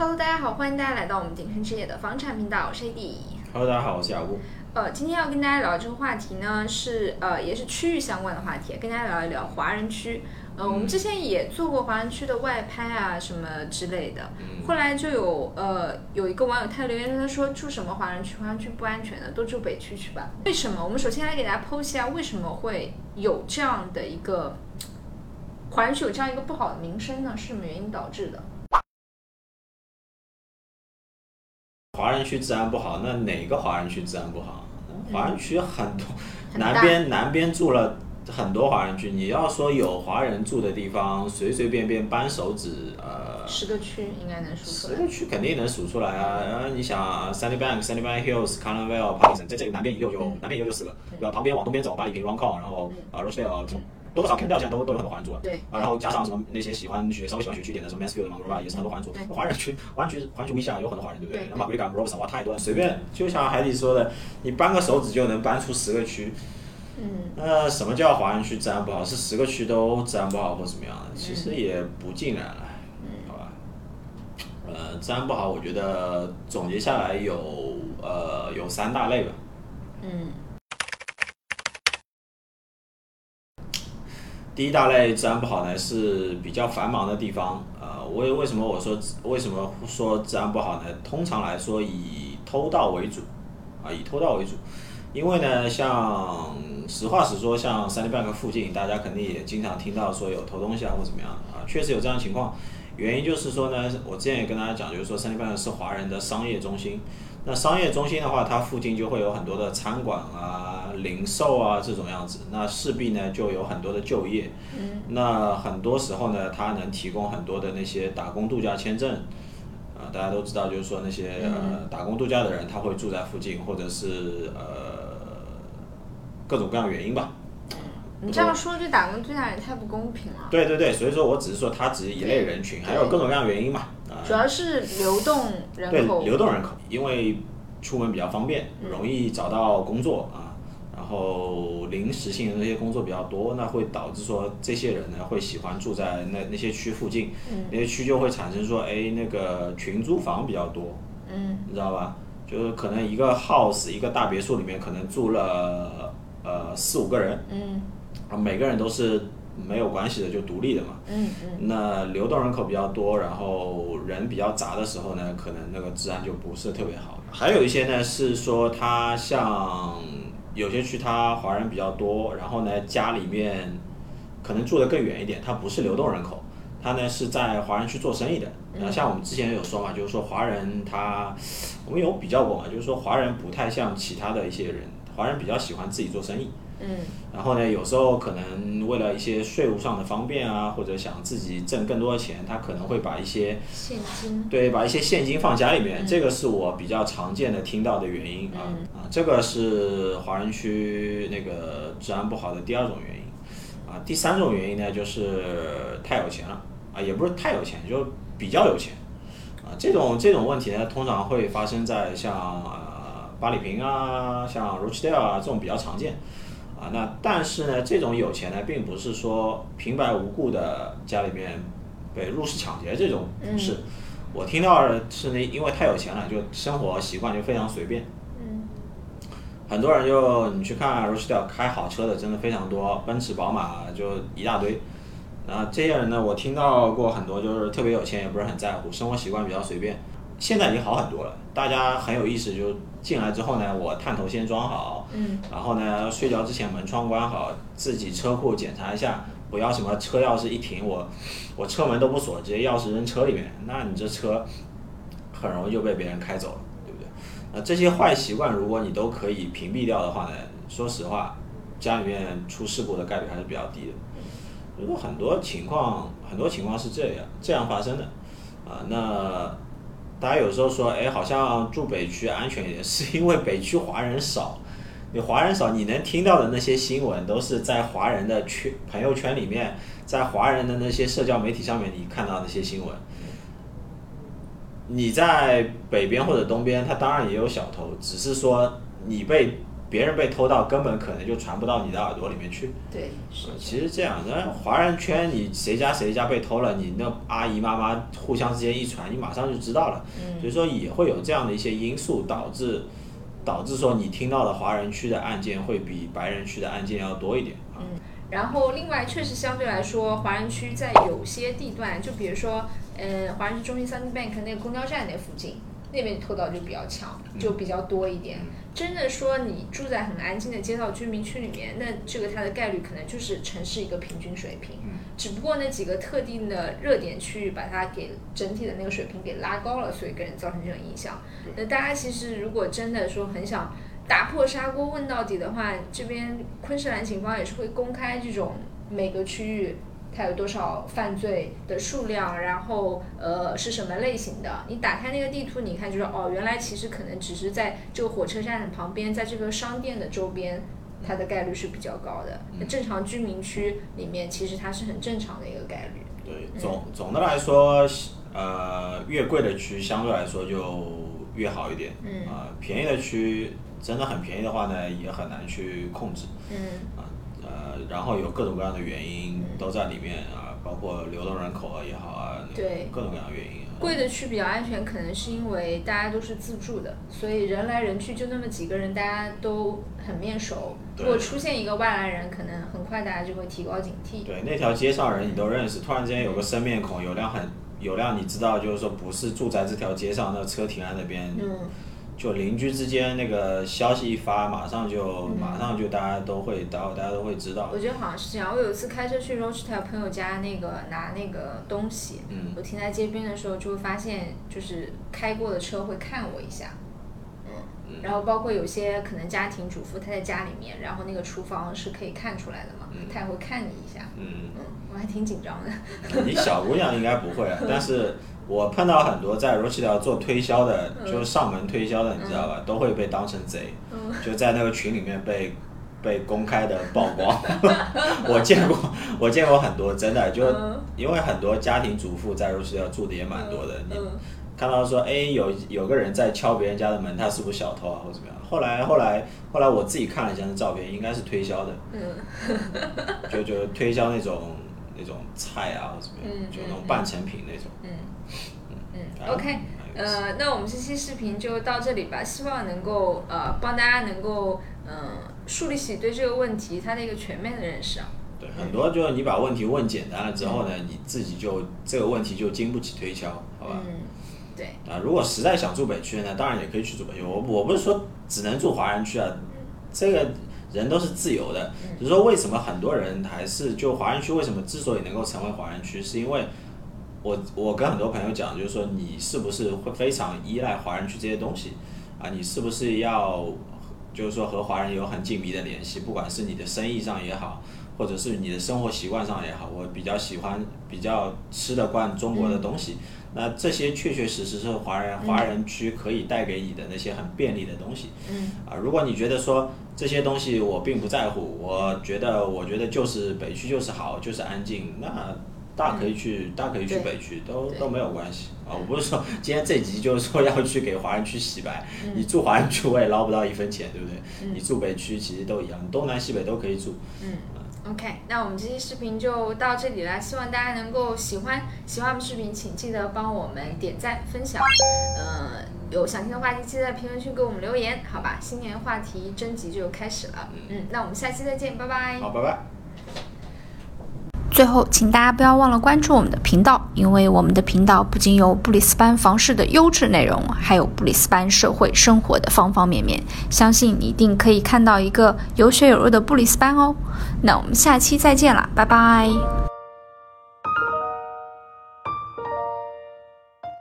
Hello，大家好，欢迎大家来到我们鼎盛置业的房产频道，我是 AD。Hello，大家好，我是雅布。呃，今天要跟大家聊这个话题呢，是呃也是区域相关的话题，跟大家聊一聊华人区。呃，我们之前也做过华人区的外拍啊什么之类的，后来就有呃有一个网友他留言，他说住什么华人区，华人区不安全的，都住北区去吧。为什么？我们首先来给大家剖析一下为什么会有这样的一个华人区有这样一个不好的名声呢？是什么原因导致的？华人区治安不好，那哪个华人区治安不好？华人区很多，南边南边住了很多华人区。你要说有华人住的地方，随随便便扳手指，呃，十个区应该能数出来。十个区肯定能数出来啊。然后你想啊，Sunny Bank、Sunny Bank Hills、c a r n a v a l p a r k i n s o n 这这个南边一溜有南边一溜就四个，对吧？旁边往东边走，巴里平、Roncon，然后啊 Rosedale 这种多多少 Kendall 现在都都有很多华人住了。对啊，然后加上什么那些喜欢学稍微喜欢学区一点的，什么 Mansfield、Monrovia 也是很多华人住对。华人区，华人区，华人区 w 下有很多华人，对不对？对那马格里港、Robson 哇太多了，随便就像海底说的，你扳个手指就能扳出十个区。嗯，那什么叫华人区治安不好？是十个区都治安不好或怎么样的？其实也不尽然了，好吧？呃，治安不好，我觉得总结下来有呃有三大类吧。嗯第一大类治安不好呢是比较繁忙的地方，呃，为为什么我说为什么说治安不好呢？通常来说以偷盗为主，啊，以偷盗为主，因为呢，像实话实说，像 Sunny Bank 附近，大家肯定也经常听到说有偷东西啊或怎么样的啊，确实有这样的情况。原因就是说呢，我之前也跟大家讲，就是说 Sunny Bank 是华人的商业中心，那商业中心的话，它附近就会有很多的餐馆啊、零售啊这种样子，那势必呢就有很多的就业。嗯那很多时候呢，它能提供很多的那些打工度假签证。啊、大家都知道，就是说那些呃打工度假的人，他会住在附近，或者是呃各种各样原因吧。你这样说对打工度假人太不公平了。对对对，所以说我只是说它只是一类人群，还有各种各样原因嘛。啊、主要是流动人口。流动人口，因为出门比较方便，嗯容易找到工作啊，然后临时性的那些工作比较多，那会导致说这些人呢会喜欢住在那那些区附近，嗯那些区就会产生说，哎，那个群租房比较多，嗯你知道吧？就是可能一个 house 一个大别墅里面可能住了呃四五个人，嗯啊，每个人都是没有关系的，就独立的嘛。嗯嗯那流动人口比较多，然后人比较杂的时候呢，可能那个治安就不是特别好。还有一些呢是说，它像有些区它华人比较多，然后呢家里面可能住得更远一点，它不是流动人口，他呢是在华人区做生意的。然后像我们之前有说嘛，就是说华人他，我们有比较过嘛，就是说华人不太像其他的一些人，华人比较喜欢自己做生意。嗯然后呢，有时候可能为了一些税务上的方便啊，或者想自己挣更多的钱，他可能会把一些现金。对把一些现金放家里面，这个是我比较常见的听到的原因啊、啊，这个是华人区那个治安不好的第二种原因啊。第三种原因呢，就是太有钱了啊，也不是太有钱，就比较有钱啊。这种这种问题呢，通常会发生在像呃巴里平啊、像 Rochdale 啊这种比较常见。啊，那但是呢，这种有钱呢，并不是说平白无故的家里面被入室抢劫这种不是。我听到的是那因为太有钱了，就生活习惯就非常随便。嗯很多人就你去看 d a l 开好车的真的非常多，奔驰、宝马就一大堆。然后这些人呢，我听到过很多，就是特别有钱，也不是很在乎，生活习惯比较随便。现在已经好很多了，大家很有意思，就进来之后呢，我探头先装好，嗯然后呢，睡觉之前门窗关好，自己车库检查一下，不要什么车钥匙一停，我我车门都不锁，直接钥匙扔车里面，那你这车很容易就被别人开走了，对不对？那这些坏习惯，如果你都可以屏蔽掉的话呢，说实话，家里面出事故的概率还是比较低的。如果很多情况，很多情况是这样这样发生的，啊，那大家有时候说，哎，好像住北区安全一点，是因为北区华人少。你华人少，你能听到的那些新闻都是在华人的圈朋友圈里面，在华人的那些社交媒体上面你看到那些新闻。你在北边或者东边，他当然也有小偷，只是说你被别人被偷盗，根本可能就传不到你的耳朵里面去。对，是。其实这样，那华人圈你谁家谁家被偷了，你那阿姨妈妈互相之间一传，你马上就知道了。嗯。所以说也会有这样的一些因素导致，导致说你听到的华人区的案件会比白人区的案件要多一点。嗯。然后另外确实相对来说，华人区在有些地段，就比如说，嗯，华人区中心 Sunny Bank 那个公交站那附近。那边偷盗就比较强，就比较多一点。真的说你住在很安静的街道居民区里面，那这个它的概率可能就是城市一个平均水平。只不过那几个特定的热点区域把它给整体的那个水平给拉高了，所以给人造成这种影响。那大家其实如果真的说很想打破砂锅问到底的话，这边昆士兰警方也是会公开这种每个区域。它有多少犯罪的数量，然后呃是什么类型的？你打开那个地图，你看就是哦，原来其实可能只是在这个火车站的旁边，在这个商店的周边，它的概率是比较高的。那正常居民区里面，其实它是很正常的一个概率。对，总总的来说，呃，越贵的区相对来说就越好一点。嗯。啊，便宜的区真的很便宜的话呢，也很难去控制。嗯。啊。呃，然后有各种各样的原因都在里面啊，包括流动人口啊也好啊，对，各种各样的原因。贵的区比较安全，可能是因为大家都是自住的，所以人来人去就那么几个人，大家都很面熟。如果出现一个外来人，可能很快大家就会提高警惕。对，那条街上人你都认识，突然之间有个生面孔，有辆很有辆你知道，就是说不是住在这条街上，那车停在那边。嗯。就邻居之间那个消息一发，马上就马上就大家都会到，大家都会知道。我觉得好像是这样。我有一次开车去 Rochester 朋友家那个拿那个东西，我停在街边的时候就会发现，就是开过的车会看我一下，嗯，然后包括有些可能家庭主妇她在家里面，然后那个厨房是可以看出来的嘛，她也会看你一下，嗯嗯，我还挺紧张的。你小姑娘应该不会，但是。我碰到很多在 Rochelle 做推销的，就是上门推销的，你知道吧？都会被当成贼，就在那个群里面被被公开的曝光。我见过，我见过很多，真的就因为很多家庭主妇在 Rochelle 住的也蛮多的。你看到说，哎，有有个人在敲别人家的门，他是不是小偷啊，或者怎么样？后来后来后来我自己看了一下那照片，应该是推销的，就就推销那种那种菜啊，或怎么样，就那种半成品那种。嗯，OK，呃，那我们这期视频就到这里吧。希望能够呃帮大家能够嗯树立起对这个问题它的一个全面的认识啊。对，很多就是你把问题问简单了之后呢，你自己就这个问题就经不起推敲，好吧？嗯，对。啊，如果实在想住北区呢，当然也可以去住北区。我我不是说只能住华人区啊，这个人都是自由的。就是说为什么很多人还是就华人区为什么之所以能够成为华人区，是因为。我我跟很多朋友讲，就是说你是不是会非常依赖华人区这些东西啊？你是不是要就是说和华人有很紧密的联系？不管是你的生意上也好，或者是你的生活习惯上也好，我比较喜欢比较吃得惯中国的东西。那这些确确实实是华人华人区可以带给你的那些很便利的东西。嗯。啊，如果你觉得说这些东西我并不在乎，我觉得我觉得就是北区就是好，就是安静，那。大可以去，大可以去北区，都都没有关系啊！我不是说今天这集就是说要去给华人区洗白，你住华人区我也捞不到一分钱，对不对？你住北区其实都一样，东南西北都可以住。嗯，OK，那我们这期视频就到这里了，希望大家能够喜欢。喜欢我们视频，请记得帮我们点赞分享。嗯，有想听的话题，记得在评论区给我们留言，好吧？新年话题征集就开始了。嗯，那我们下期再见，拜拜。好，拜拜。最后，请大家不要忘了关注我们的频道，因为我们的频道不仅有布里斯班房事的优质内容，还有布里斯班社会生活的方方面面。相信你一定可以看到一个有血有肉的布里斯班哦。那我们下期再见啦，拜拜。